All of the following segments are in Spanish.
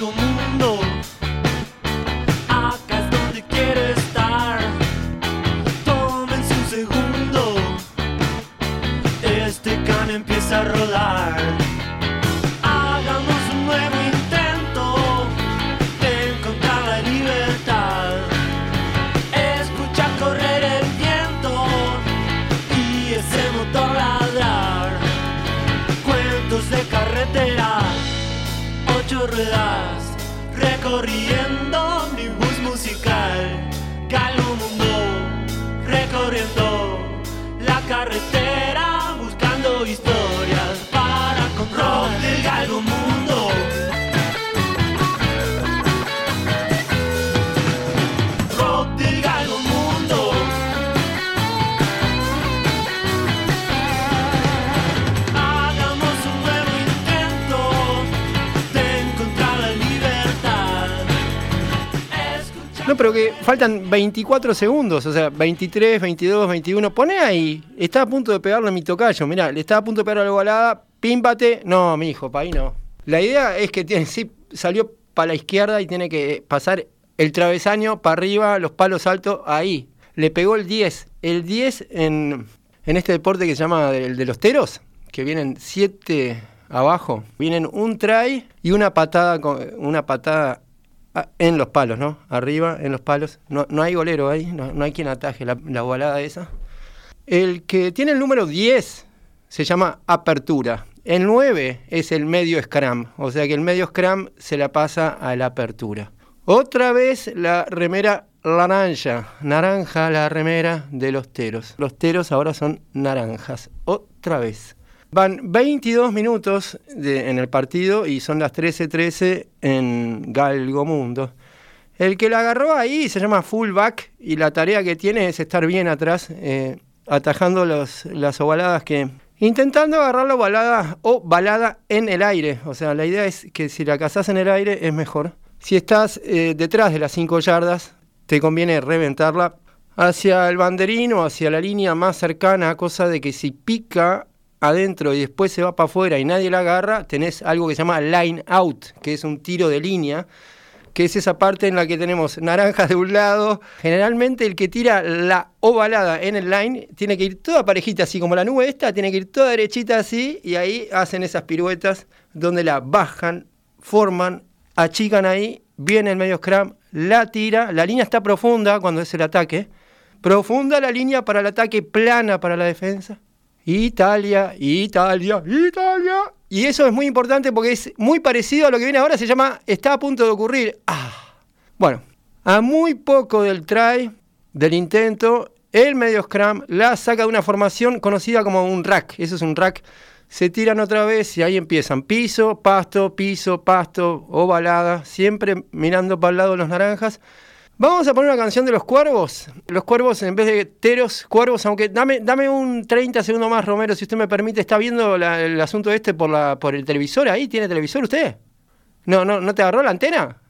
Mundo. Acá es donde quiere estar. Tómense un segundo. Este can empieza a rodar. Hagamos un nuevo intento de encontrar la libertad. Escucha correr el viento y ese motor ladrar. Cuentos de carretera, ocho ruedas, pero que faltan 24 segundos, o sea, 23, 22, 21. Poné ahí, está a punto de pegarle a mi tocayo, mirá, le está a punto de pegar a la balada, pímpate. No, mi hijo, pa' ahí no. La idea es que tiene, sí, salió para la izquierda y tiene que pasar el travesaño para arriba, los palos altos, ahí. Le pegó el 10. El 10 en, en este deporte que se llama el de los teros, que vienen 7 abajo, vienen un try y una patada, una patada Ah, en los palos, ¿no? Arriba, en los palos. No, no hay golero ahí, no, no hay quien ataje la, la balada esa. El que tiene el número 10 se llama apertura. El 9 es el medio scrum, o sea que el medio scrum se la pasa a la apertura. Otra vez la remera naranja, naranja la remera de los teros. Los teros ahora son naranjas, otra vez. Van 22 minutos en el partido y son las 13:13 en Galgo Mundo. El que la agarró ahí se llama fullback y la tarea que tiene es estar bien atrás, eh, atajando las ovaladas que... Intentando agarrar la ovalada o balada en el aire. O sea, la idea es que si la cazás en el aire es mejor. Si estás eh, detrás de las 5 yardas, te conviene reventarla hacia el banderín o hacia la línea más cercana, cosa de que si pica adentro y después se va para afuera y nadie la agarra, tenés algo que se llama line out, que es un tiro de línea, que es esa parte en la que tenemos naranjas de un lado. Generalmente el que tira la ovalada en el line tiene que ir toda parejita, así como la nube esta, tiene que ir toda derechita así, y ahí hacen esas piruetas donde la bajan, forman, achican ahí, viene el medio scrum, la tira, la línea está profunda cuando es el ataque, profunda la línea para el ataque, plana para la defensa. Italia, Italia, Italia. Y eso es muy importante porque es muy parecido a lo que viene ahora, se llama Está a punto de ocurrir. Ah. Bueno, a muy poco del try, del intento, el medio scrum la saca de una formación conocida como un rack. Eso es un rack. Se tiran otra vez y ahí empiezan piso, pasto, piso, pasto, ovalada, siempre mirando para el lado los naranjas. Vamos a poner una canción de los cuervos. Los cuervos en vez de teros, cuervos, aunque dame, dame un 30 segundos más, Romero, si usted me permite. ¿Está viendo el asunto este por, la, por el televisor ahí? ¿Tiene televisor usted? No, no, ¿no te agarró la antena?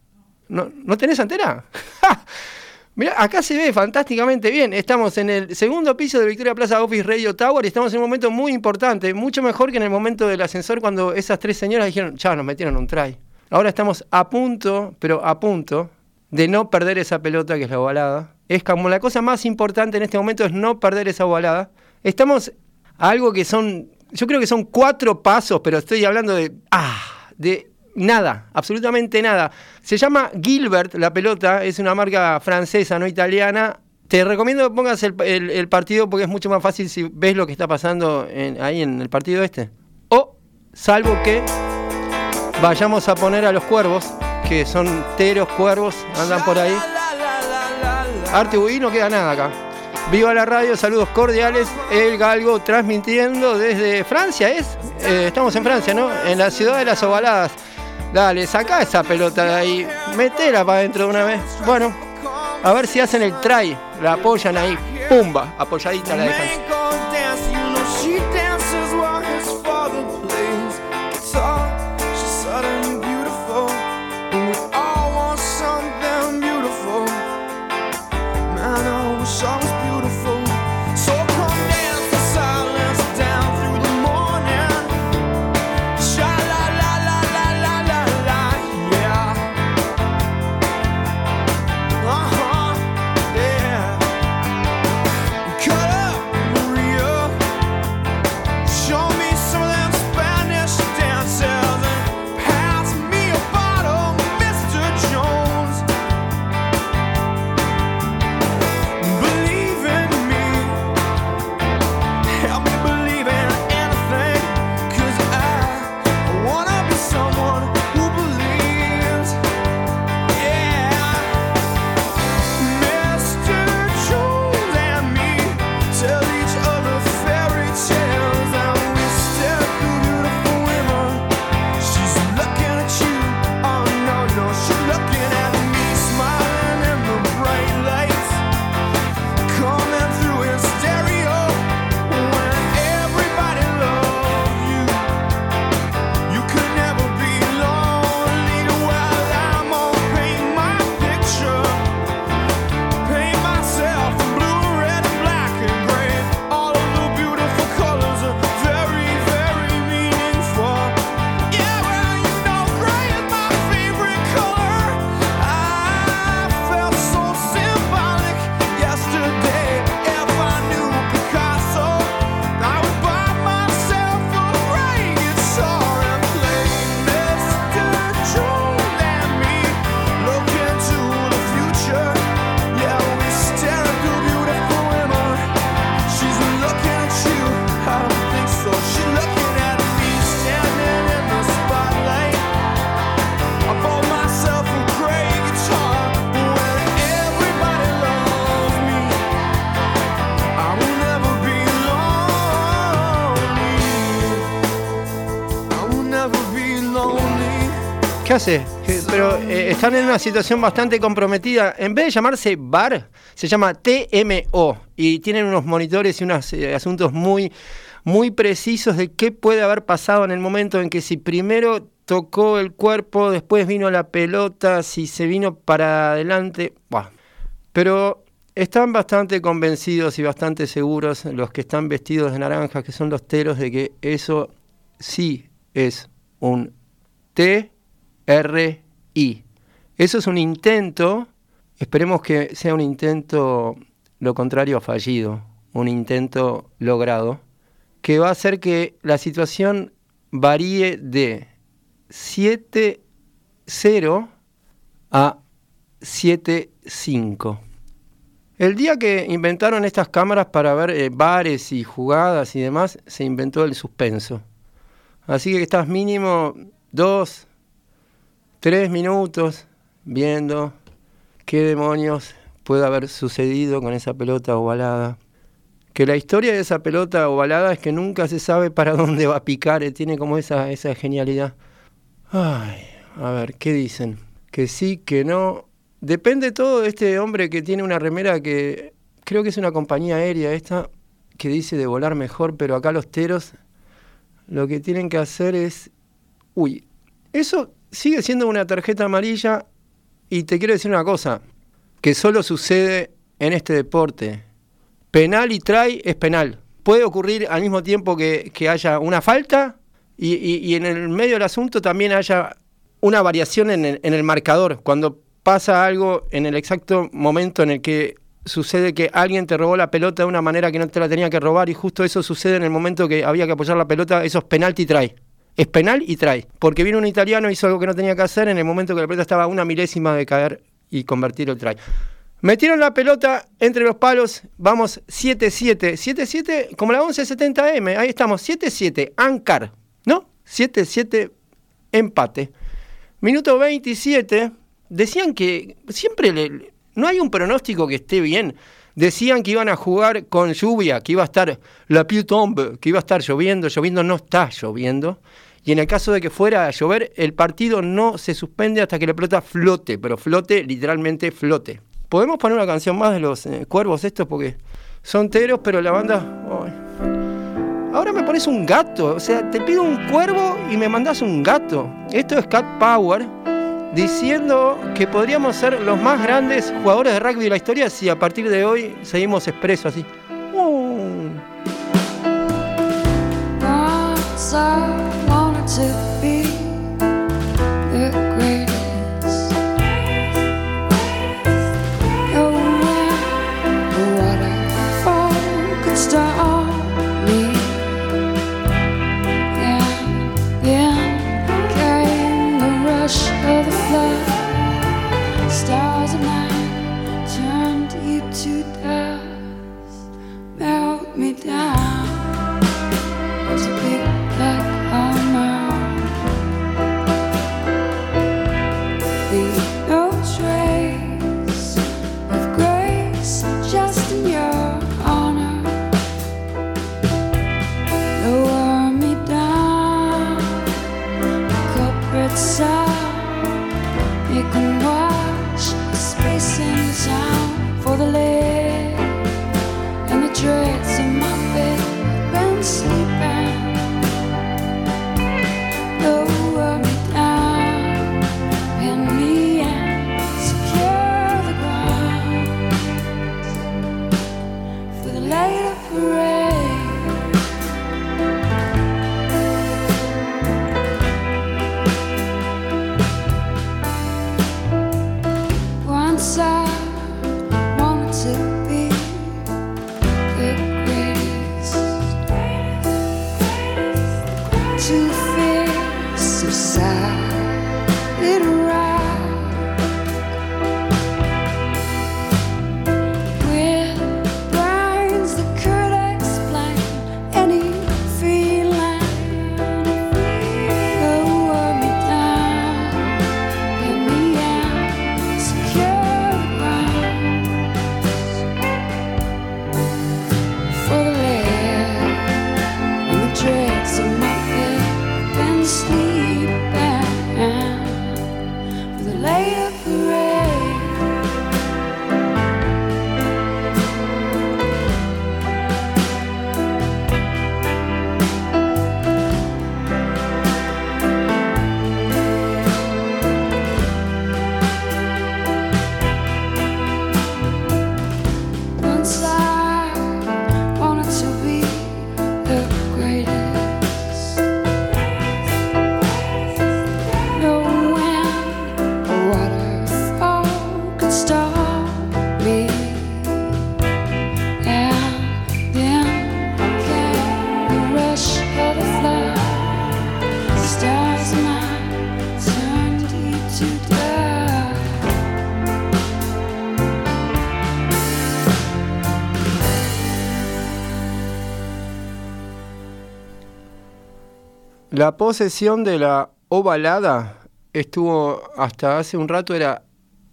¿No, ¿no tenés antena? Mira, acá se ve fantásticamente bien. Estamos en el segundo piso de Victoria Plaza Office Radio Tower y estamos en un momento muy importante, mucho mejor que en el momento del ascensor cuando esas tres señoras dijeron, ya nos metieron un try. Ahora estamos a punto, pero a punto, de no perder esa pelota que es la ovalada. Es como la cosa más importante en este momento es no perder esa ovalada. Estamos a algo que son, yo creo que son cuatro pasos, pero estoy hablando de, ah, de nada, absolutamente nada. Se llama Gilbert la pelota, es una marca francesa, no italiana. Te recomiendo que pongas el, el- partido porque es mucho más fácil si ves lo que está pasando en- ahí en el partido este. O, salvo que vayamos a poner a los cuervos, que son teros, cuervos, andan por ahí. Arte Uy, no queda nada acá. Viva la radio, saludos cordiales. El Galgo transmitiendo desde Francia, ¿es? Eh, estamos en Francia, ¿no? En la ciudad de las ovaladas. Dale, saca esa pelota de ahí. Metela para adentro de una vez. Bueno, a ver si hacen el try. La apoyan ahí. Pumba, apoyadita la dejan. ¿Qué hace? ¿Qué- Pero eh, están en una situación bastante comprometida. En vez de llamarse bar, se llama TMO. Y tienen unos monitores y unos eh, asuntos muy, muy precisos de qué puede haber pasado en el momento en que si primero tocó el cuerpo, después vino la pelota, si se vino para adelante. Pero están bastante convencidos y bastante seguros los que están vestidos de naranja, que son los teros, de que eso sí es un T-R-I. Eso es un intento, esperemos que sea un intento, lo contrario a fallido, un intento logrado, que va a hacer que la situación varíe de 7-0 a 7-5. El día que inventaron estas cámaras para ver eh, bares y jugadas y demás, se inventó el suspenso. Así que estás mínimo dos, tres minutos viendo qué demonios puede haber sucedido con esa pelota ovalada. Que la historia de esa pelota ovalada es que nunca se sabe para dónde va a picar, eh, tiene como esa, esa genialidad. Ay, a ver, ¿qué dicen? Que sí, que no. Depende todo de este hombre que tiene una remera que creo que es una compañía aérea esta, que dice de volar mejor, pero acá los teros lo que tienen que hacer es... Uy, eso sigue siendo una tarjeta amarilla y te quiero decir una cosa, que solo sucede en este deporte. Penal y try es penal. Puede ocurrir al mismo tiempo que, que haya una falta y, y- en el medio del asunto también haya una variación en el, en el marcador. Cuando pasa algo en el exacto momento en el que sucede que alguien te robó la pelota de una manera que no te la tenía que robar y justo eso sucede en el momento que había que apoyar la pelota, eso es penalti try. Es penal y try. Porque vino un italiano, hizo algo que no tenía que hacer en el momento que la pelota estaba a una milésima de caer y convertir el try. Metieron la pelota entre los palos, vamos 7-7. 7-7 como la 1170M, ahí estamos, 7-7, Ancar, ¿no? 7-7, empate. Minuto 27, decían que siempre le- no hay un pronóstico que esté bien. Decían que iban a jugar con lluvia, que iba a estar la Piu Tombe, que iba a estar lloviendo, lloviendo no está lloviendo. Y en el caso de que fuera a llover, el partido no se suspende hasta que la pelota flote, pero flote, literalmente flote. ¿Podemos poner una canción más de los eh, cuervos estos? Porque son teros, pero la banda... Ahora me pones un gato, o sea, te pido un cuervo y me mandas un gato. Esto es Cat Power diciendo que podríamos ser los más grandes jugadores de rugby de la historia si a partir de hoy seguimos expreso así. Uh. Once side. It La posesión de la ovalada estuvo hasta hace un rato, era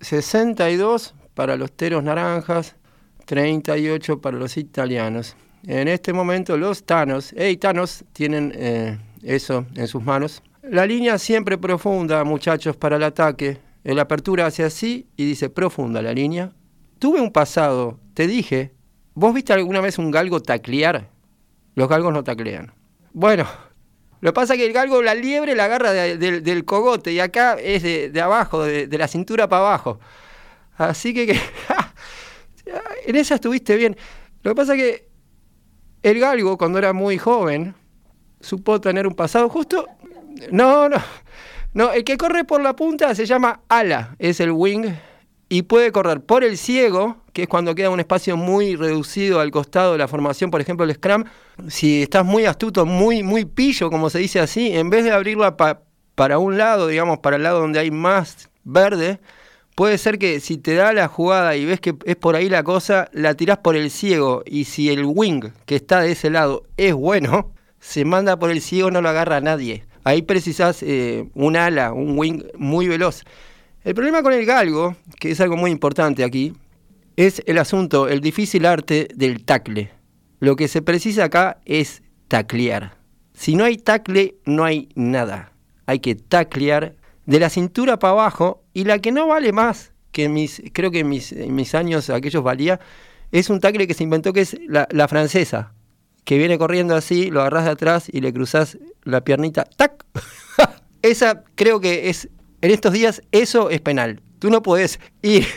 62 para los teros naranjas, 38 para los italianos. En este momento los tanos e itanos tienen eh, eso en sus manos. La línea siempre profunda, muchachos, para el ataque. El apertura hace así y dice profunda la línea. Tuve un pasado, te dije, ¿vos viste alguna vez un galgo taclear? Los galgos no taclean. Bueno, lo que pasa es que el galgo, la liebre, la agarra de- del- cogote y acá es de, de abajo, de la cintura para abajo. Así que, que en esa estuviste bien. Lo que pasa es que el galgo, cuando era muy joven, supo tener un pasado justo. No, no. No, el que corre por la punta se llama ala, es el wing, y puede correr por el ciego, que es cuando queda un espacio muy reducido al costado de la formación, por ejemplo el scrum. Si estás muy astuto, muy, muy pillo, como se dice así, en vez de abrirla pa- para un lado, digamos, para el lado donde hay más verde, puede ser que si te da la jugada y ves que es por ahí la cosa, la tirás por el ciego, y si el wing que está de ese lado es bueno, se manda por el ciego, no lo agarra a nadie. Ahí precisás eh, un ala, un wing muy veloz. El problema con el galgo, que es algo muy importante aquí, es el asunto, el difícil arte del tacle. Lo que se precisa acá es taclear. Si no hay tacle, no hay nada. Hay que taclear de la cintura para abajo y la que no vale más que mis, creo que en mis años aquellos valía, es un tacle que se inventó que es la, la francesa, que viene corriendo así, lo agarrás de atrás y le cruzás la piernita, ¡tac! Esa creo que es, en estos días, eso es penal. Tú no podés ir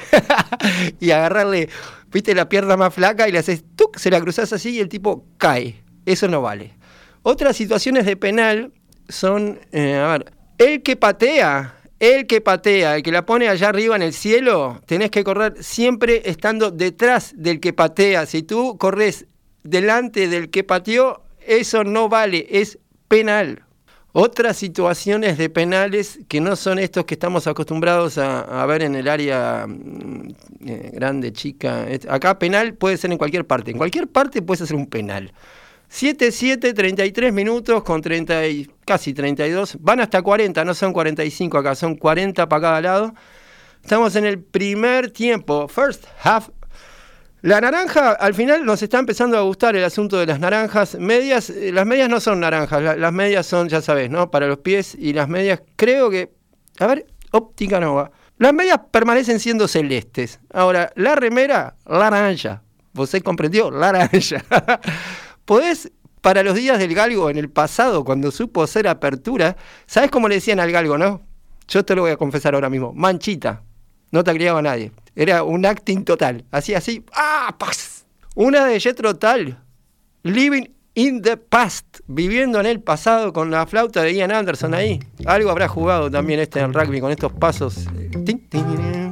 y agarrarle, viste, la pierna más flaca y le haces, ¡tuc! Se la cruzás así y el tipo cae. Eso no vale. Otras situaciones de penal son, eh, a ver, el que patea, el que patea, el que la pone allá arriba en el cielo, tenés que correr siempre estando detrás del que patea. Si tú corres delante del que pateó, eso no vale, es penal. Otras situaciones de penales que no son estos que estamos acostumbrados a, ver en el área mm, eh, grande, chica. Acá penal puede ser en cualquier parte. En cualquier parte puedes hacer un penal. 7-7, 33 minutos con 30 y, casi 32. Van hasta 40, no son 45 acá, son 40 para cada lado. Estamos en el primer tiempo, first half. La naranja, al final nos está empezando a gustar el asunto de las naranjas. Medias, eh, las medias no son naranjas, la- las medias son, ya sabes, ¿no? Para los pies y las medias, creo que. A ver, óptica nova. Las medias permanecen siendo celestes. Ahora, la remera, laranja. ¿Vos comprendió? Laranja. Podés, para los días del galgo en el pasado, cuando supo hacer apertura, ¿sabes cómo le decían al galgo, no? Yo te lo voy a confesar ahora mismo. Manchita. No te criaba nadie. Era un acting total. Así, así. ¡Ah! ¡Pas! Una de Jethro Tull. Living in the past. Viviendo en el pasado con la flauta de Ian Anderson ahí. Algo habrá jugado también este en el rugby con estos pasos. Tin, tin. algo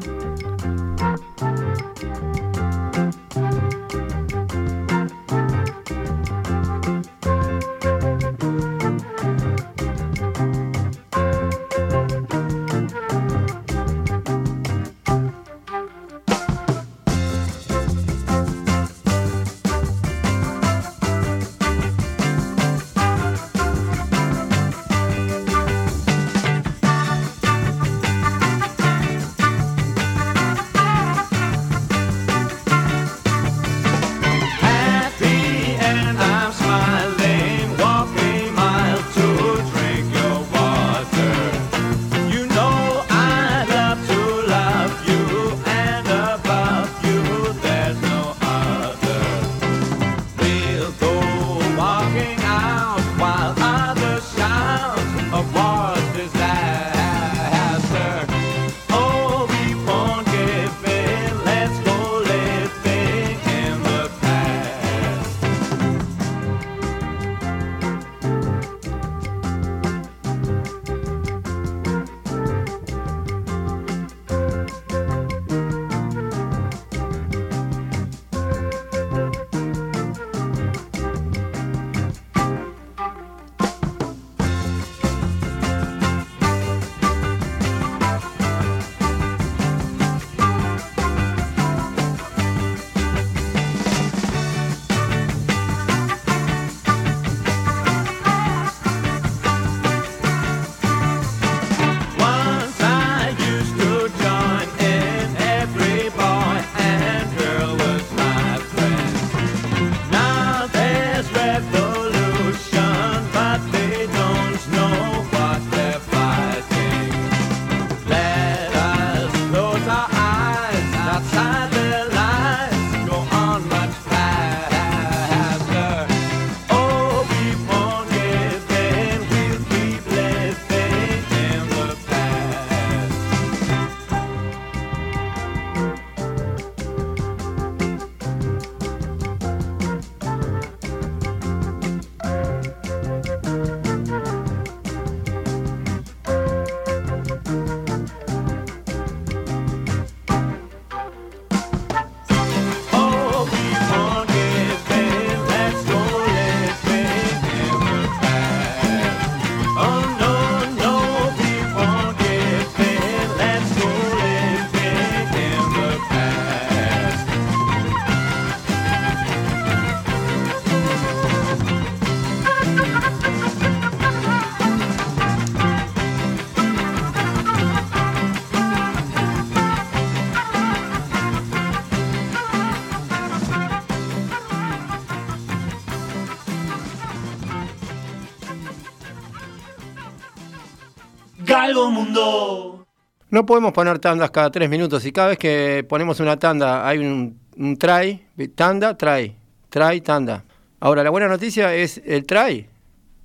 No podemos poner tandas cada tres minutos y cada vez que ponemos una tanda hay un, un try, tanda, try, try, tanda. Ahora, la buena noticia es el try,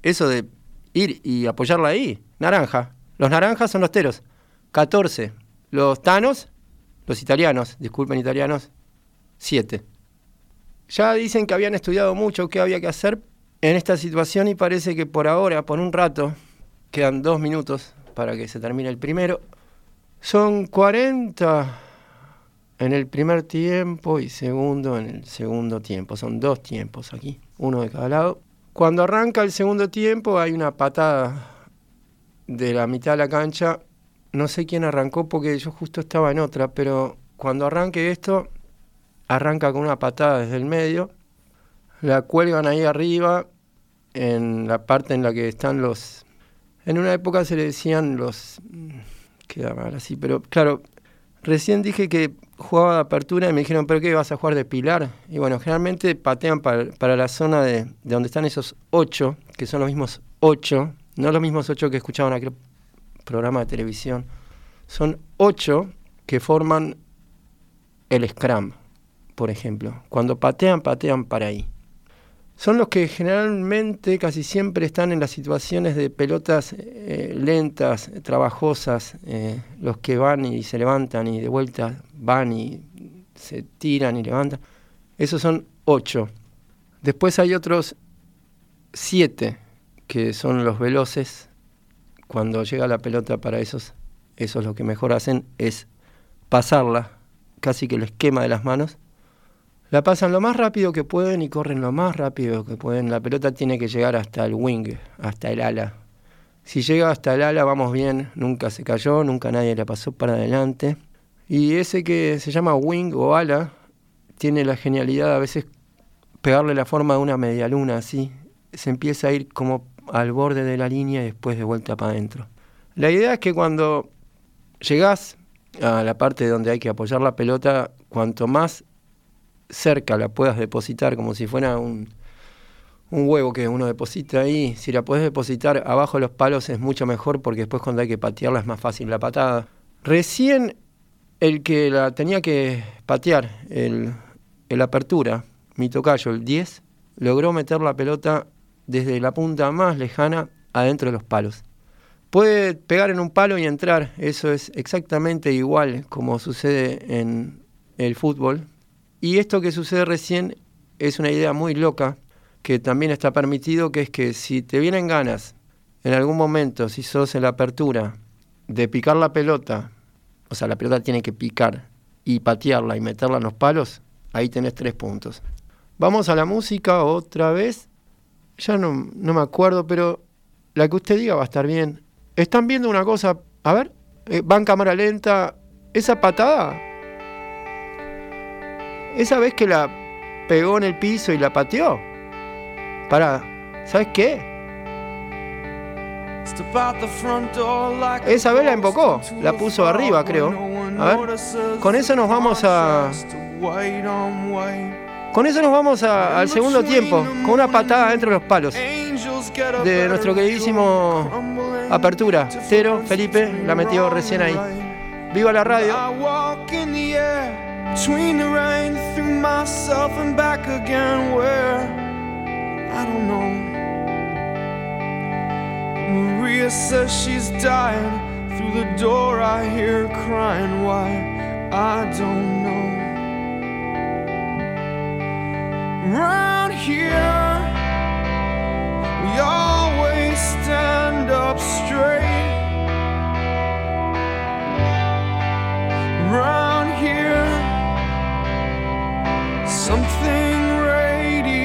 eso de ir y apoyarla ahí, naranja. Los naranjas son los teros, 14. Los tanos, los italianos, disculpen italianos, 7. Ya dicen que habían estudiado mucho qué había que hacer en esta situación y parece que por ahora, por un rato, quedan dos minutos para que se termine el primero. Son 40 en el primer tiempo y segundo en el segundo tiempo. Son dos tiempos aquí, uno de cada lado. Cuando arranca el segundo tiempo hay una patada de la mitad de la cancha. No sé quién arrancó porque yo justo estaba en otra, pero cuando arranque esto, arranca con una patada desde el medio. La cuelgan ahí arriba, en la parte en la que están los... En una época se le decían los... Queda mal así, pero claro, recién dije que jugaba de apertura y me dijeron, ¿pero qué vas a jugar de pilar? Y bueno, generalmente patean para, para la zona de, de donde están esos ocho, que son los mismos ocho, no los mismos ocho que escuchaban aquel programa de televisión. Son ocho que forman el scrum, por ejemplo. Cuando patean, patean para ahí. Son los que generalmente, casi siempre, están en las situaciones de pelotas eh, lentas, trabajosas, eh, los que van y se levantan y de vuelta van y se tiran y levantan. Esos son ocho. Después hay otros siete, que son los veloces. Cuando llega la pelota para esos, esos lo que mejor hacen es pasarla, casi que el esquema de las manos la pasan lo más rápido que pueden y corren lo más rápido que pueden. La pelota tiene que llegar hasta el wing, hasta el ala. Si llega hasta el ala vamos bien, nunca se cayó, nunca nadie la pasó para adelante. Y ese que se llama wing o ala tiene la genialidad a veces pegarle la forma de una media luna así. Se empieza a ir como al borde de la línea y después de vuelta para adentro. La idea es que cuando llegás a la parte donde hay que apoyar la pelota, cuanto más cerca la puedas depositar como si fuera un, un huevo que uno deposita ahí, si la puedes depositar abajo de los palos es mucho mejor porque después cuando hay que patearla es más fácil la patada. Recién el que la tenía que patear, el, el apertura, mi tocayo, el 10, logró meter la pelota desde la punta más lejana adentro de los palos. Puede pegar en un palo y entrar, eso es exactamente igual como sucede en el fútbol, y esto que sucede recién es una idea muy loca, que también está permitido, que es que si te vienen ganas, en algún momento, si sos en la apertura, de picar la pelota, o sea, la pelota tiene que picar y patearla y meterla en los palos, ahí tenés tres puntos. Vamos a la música otra vez. Ya no, no me acuerdo, pero la que usted diga va a estar bien. Están viendo una cosa, a ver, eh, va cámara lenta. Esa patada esa vez que la pegó en el piso y la pateó. Para, ¿sabes qué? Esa vez la invocó, la puso arriba, creo. A ver, con eso nos vamos a. Con eso nos vamos a- al segundo tiempo, con una patada dentro de los palos de nuestro queridísimo Apertura. Cero, Felipe, la metió recién ahí. Viva la radio. Between the rain through myself and back again where I don't know. Maria says she's dying. Through the door I hear her crying. Why? I don't know. Round here, we always stand up straight. Round something radiates.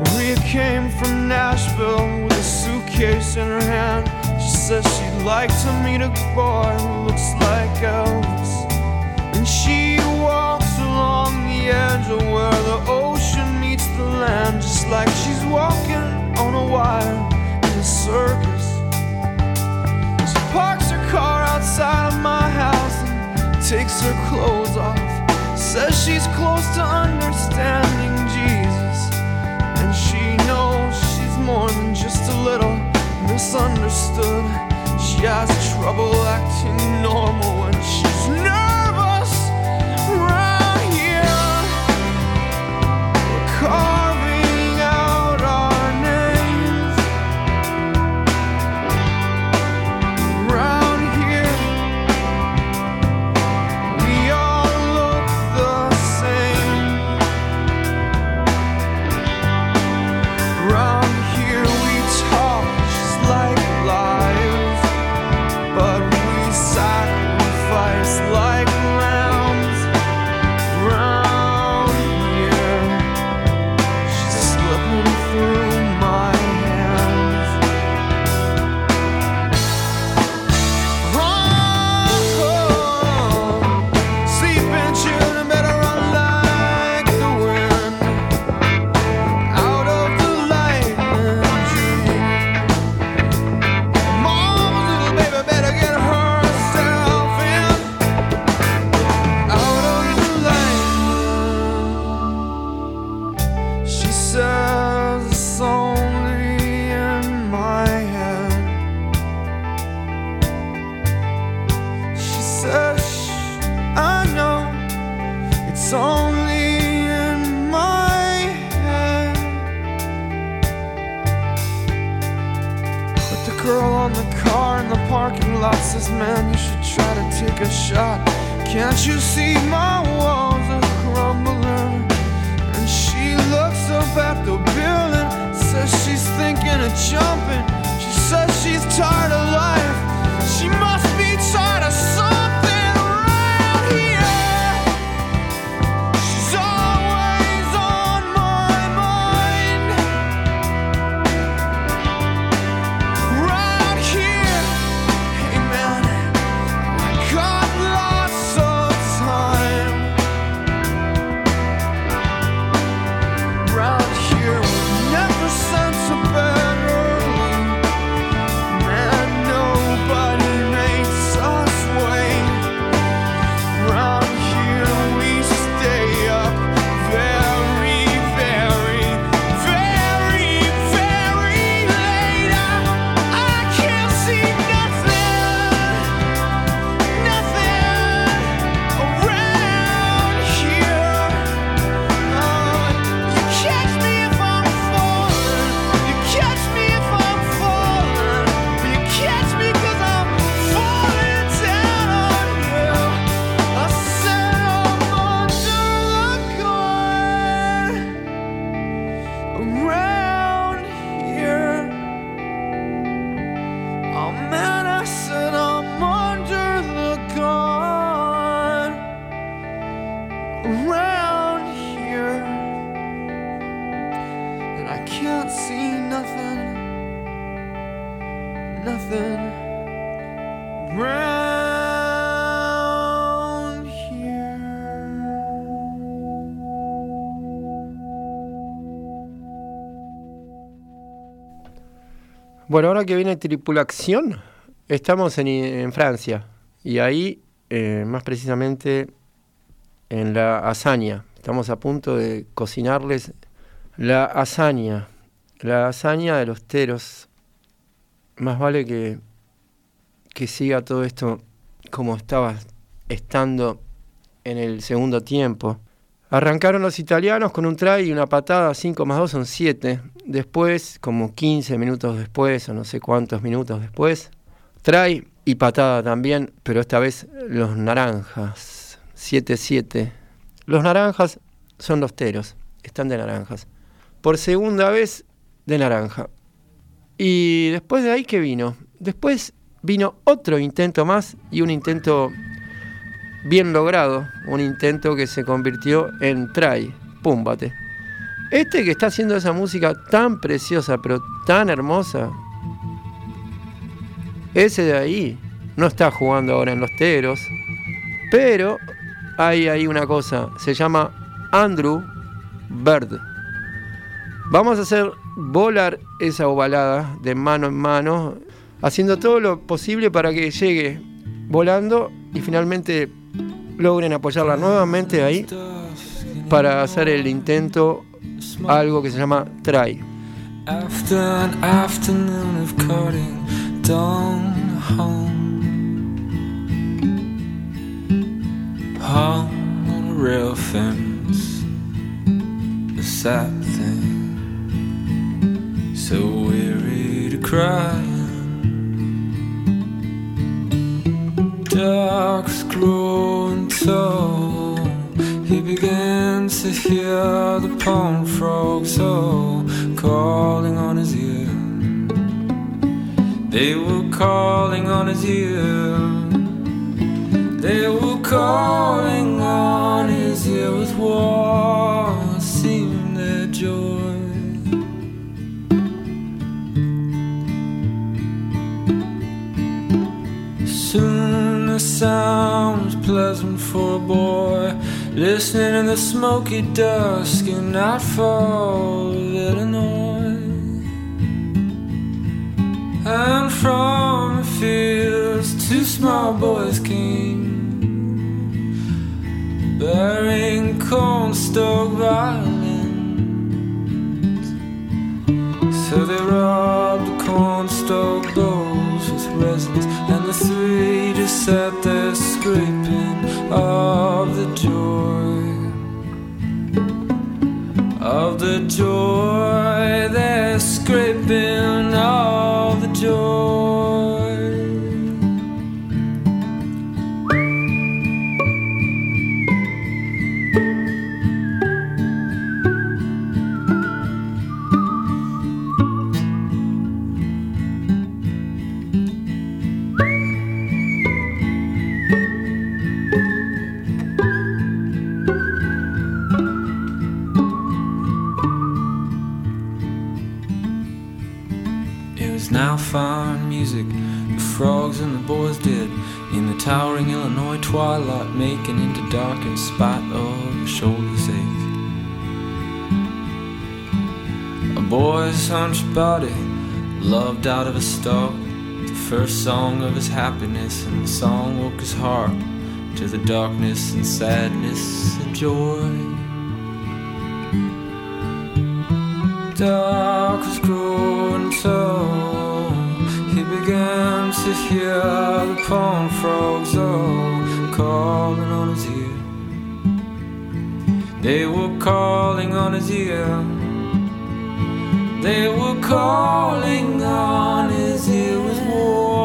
Maria came from Nashville with a suitcase in her hand. She says she'd like to meet a boy who looks like Elvis. And she walks along the edge of where the ocean meets the land, just like she's walking on a wire Says she's close to understanding Jesus, and she knows she's more than just a little misunderstood. She has trouble acting normal when she's Bueno, ahora que viene tripulación, estamos en, en Francia y ahí, eh, más precisamente, en la hazaña. Estamos a punto de cocinarles la hazaña, la hazaña de los teros. Más vale que, que siga todo esto como estaba estando en el segundo tiempo. Arrancaron los italianos con un try y una patada, 5 más 2 son 7. Después, como 15 minutos después, o no sé cuántos minutos después, try y patada también, pero esta vez los naranjas, 7-7. Los naranjas son los teros, están de naranjas. Por segunda vez de naranja. Y después de ahí, ¿qué vino? Después vino otro intento más y un intento bien logrado, un intento que se convirtió en try, púmbate. Este que está haciendo esa música tan preciosa, pero tan hermosa, ese de ahí no está jugando ahora en los teros, pero hay ahí una cosa, se llama Andrew Bird. Vamos a hacer volar esa ovalada de mano en mano, haciendo todo lo posible para que llegue volando y finalmente logren apoyarla nuevamente ahí para hacer el intento After an afternoon of cutting down home, hung on a rail fence, a sad thing, so weary to cry. Ducks grown tall. He began to hear the pond frogs all calling on his ear. They were calling on his ear. They were calling on his ear with war seemed their joy. Soon the sound was pleasant for a boy listening in the smoky dusk in nightfall of Illinois. And from the fields, two small boys came, bearing cornstalk violins. So they robbed joy. Dark in spite of shoulder's ache. A boy's hunched body, loved out of a stalk, the first song of his happiness, and the song woke his heart to the darkness and sadness of joy. dark was growing tall. He began to hear the pond frogs all calling. They were calling on his ear. They were calling on his ear with war.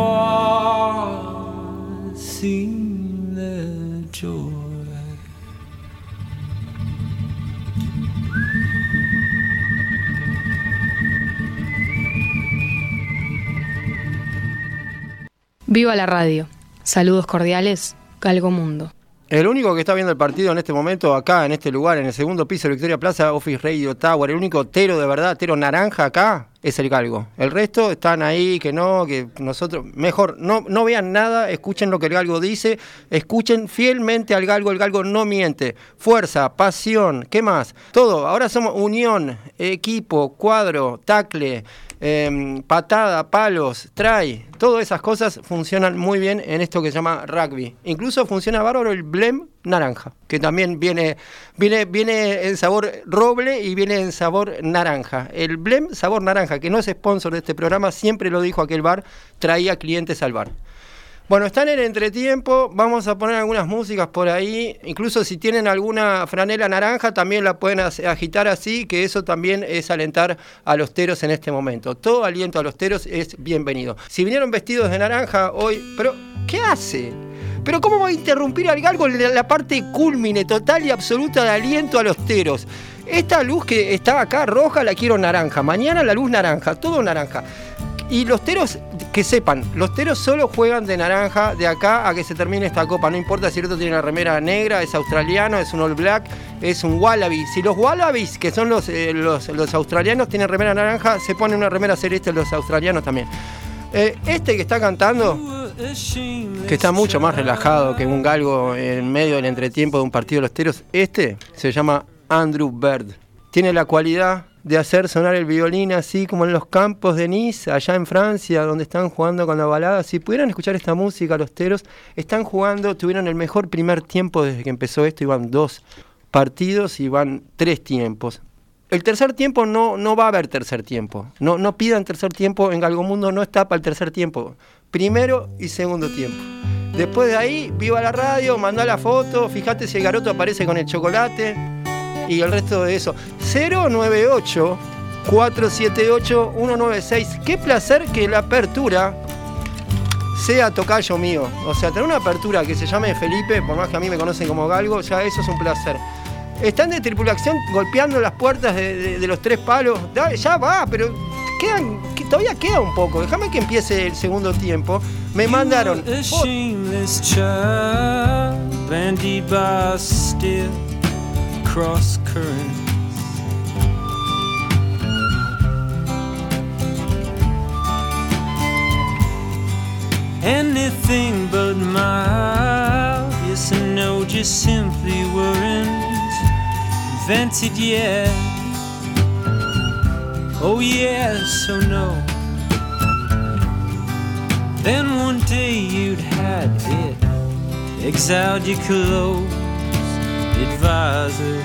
Seemed joy. Viva la radio. Saludos cordiales, Galgo Mundo. El único que está viendo el partido en este momento, acá, en este lugar, en el segundo piso de Victoria Plaza, Office Radio Tower, el único tero de verdad, tero naranja acá, es el galgo. El resto están ahí, que no, que nosotros, mejor, no, no vean nada, escuchen lo que el galgo dice, escuchen fielmente al galgo, el galgo no miente. Fuerza, pasión, ¿qué más? Todo, ahora somos unión, equipo, cuadro, tacle, em, patada, palos, try, todas esas cosas funcionan muy bien en esto que se llama rugby. Incluso funciona bárbaro el blem naranja, que también viene, viene, viene en sabor roble y viene en sabor naranja. El blem sabor naranja, que no es sponsor de este programa, siempre lo dijo aquel bar, traía clientes al bar. Bueno, están en el entretiempo, vamos a poner algunas músicas por ahí, incluso si tienen alguna franela naranja también la pueden agitar así, que eso también es alentar a los teros en este momento. Todo aliento a los teros es bienvenido. Si vinieron vestidos de naranja hoy, pero ¿qué hace? Pero ¿cómo va a interrumpir al galgo la- parte culmine, total y absoluta de aliento a los teros? Esta luz que está acá roja la quiero naranja, mañana la luz naranja, todo naranja. Y los teros, que sepan, los teros solo juegan de naranja de acá a que se termine esta copa. No importa si el otro tiene una remera negra, es australiano, es un all black, es un wallaby. Si los wallabies, que son los, eh, los, los australianos, tienen remera naranja, se ponen una remera celeste los australianos también. Eh, este que está cantando, que está mucho más relajado que un galgo en medio del entretiempo de un partido de los teros, este se llama Andrew Bird. Tiene la cualidad de hacer sonar el violín así como en los campos de Nice, allá en Francia, donde están jugando con la balada. Si pudieran escuchar esta música, los teros están jugando, tuvieron el mejor primer tiempo desde que empezó esto, iban dos partidos y van tres tiempos. El tercer tiempo no, no va a haber tercer tiempo. No, no pidan tercer tiempo, en Galgomundo no está para el tercer tiempo. Primero y segundo tiempo. Después de ahí, viva la radio, mandá la foto, fíjate si el garoto aparece con el chocolate y el resto de eso. 098 478 196. Qué placer que la apertura sea tocayo mío. O sea, tener una apertura que se llame Felipe, por más que a mí me conocen como Galgo, ya eso es un placer. Están de tripulación golpeando las puertas de, de- de los tres palos. Da- ya va, pero quedan, que todavía queda un poco. Déjame que empiece el segundo tiempo. Me mandaron. You. Anything but mild, yes and no, just simply weren't invented yet. Oh yes or no. Then one day you'd had it, exiled your close advisor.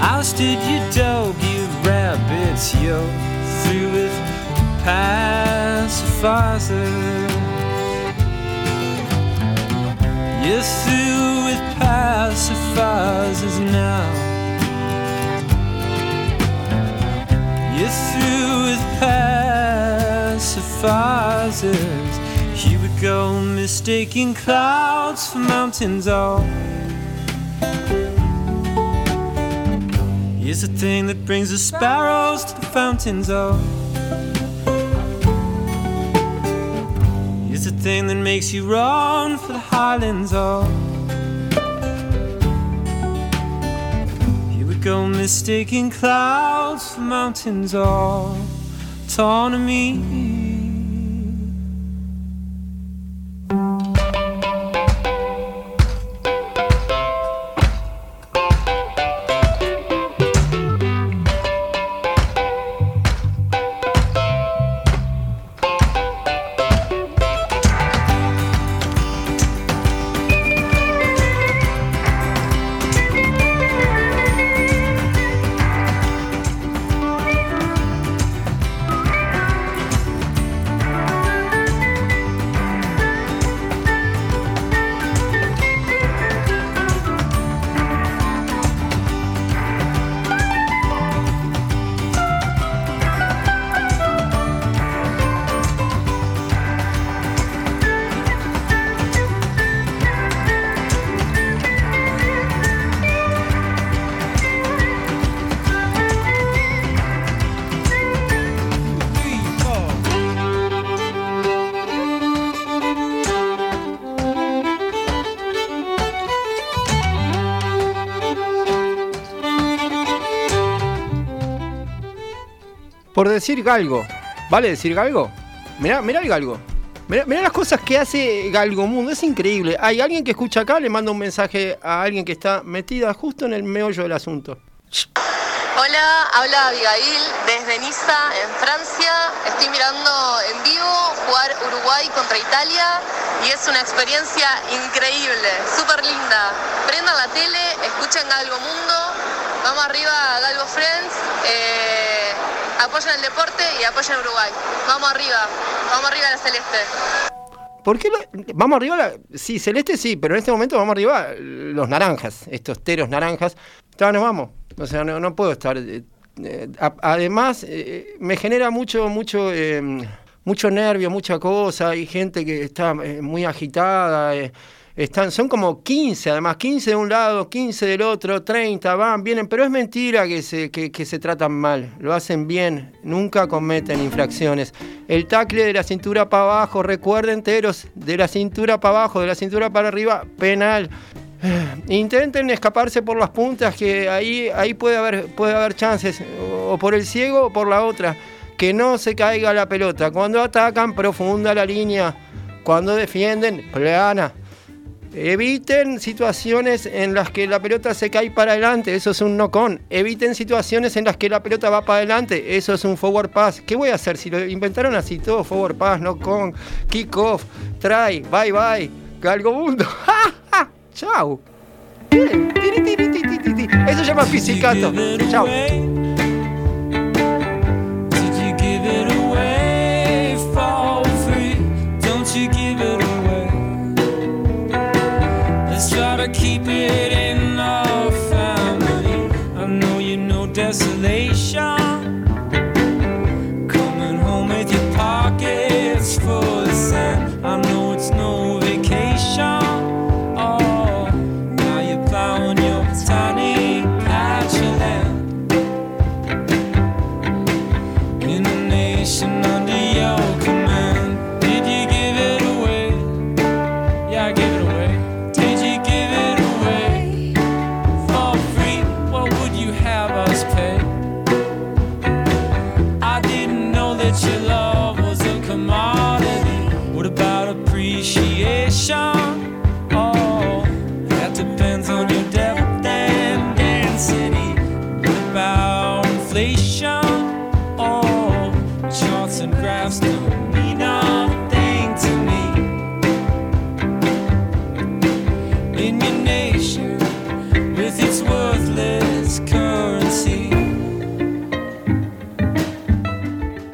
Ousted your dog, you rabbits, yo, through with pacifiers. You're through with pacifiers now. You're through with pacifiers. You would go mistaking clouds for mountains. Oh. All is the thing that brings the sparrows to the fountains. Oh, that makes you run for the highlands. Oh. You would go mistaking clouds for mountains, all autonomy. Por decir galgo. ¿Vale decir galgo? Mirá, mirá el galgo. Mirá, las cosas que hace Galgo Mundo. Es increíble. Hay alguien que escucha acá, le manda un mensaje a alguien que está metida justo en el meollo del asunto. Hola, habla Abigail desde Niza, en Francia. Estoy mirando en vivo jugar Uruguay contra Italia y es una experiencia increíble, súper linda. Prendan la tele, escuchen Galgo Mundo, vamos arriba Galgo Friends, eh, apoyen el deporte y apoyen Uruguay. Vamos arriba, vamos arriba a la celeste. ¿Por qué vamos arriba? la- sí, celeste sí, pero en este momento vamos arriba los naranjas, estos teros naranjas. Ya nos vamos. O sea, no, no puedo estar. eh, eh, a- además, eh, me genera mucho, mucho, mucho nervio, mucha cosa. Hay gente que está muy agitada. Están, son como 15, además, 15 de un lado, 15 del otro, 30, van, vienen, pero es mentira que se, que, se tratan mal, lo hacen bien, nunca cometen infracciones. El tacle de la cintura para abajo, recuerden enteros, de la cintura para abajo, de la cintura para arriba, penal. Intenten escaparse por las puntas, que ahí, ahí puede, haber, puede haber chances, o por el ciego o por la otra. Que no se caiga la pelota. Cuando atacan, profunda la línea. Cuando defienden, plana. Eviten situaciones en las que la pelota se cae para adelante, eso es un no-con. Eviten situaciones en las que la pelota va para adelante, eso es un forward pass. ¿Qué voy a hacer si lo inventaron así todo? Forward pass, no-con, kick-off, try, bye-bye. Tiri, tiri, tiri, tiri. Eso se llama pizzicato. Chau.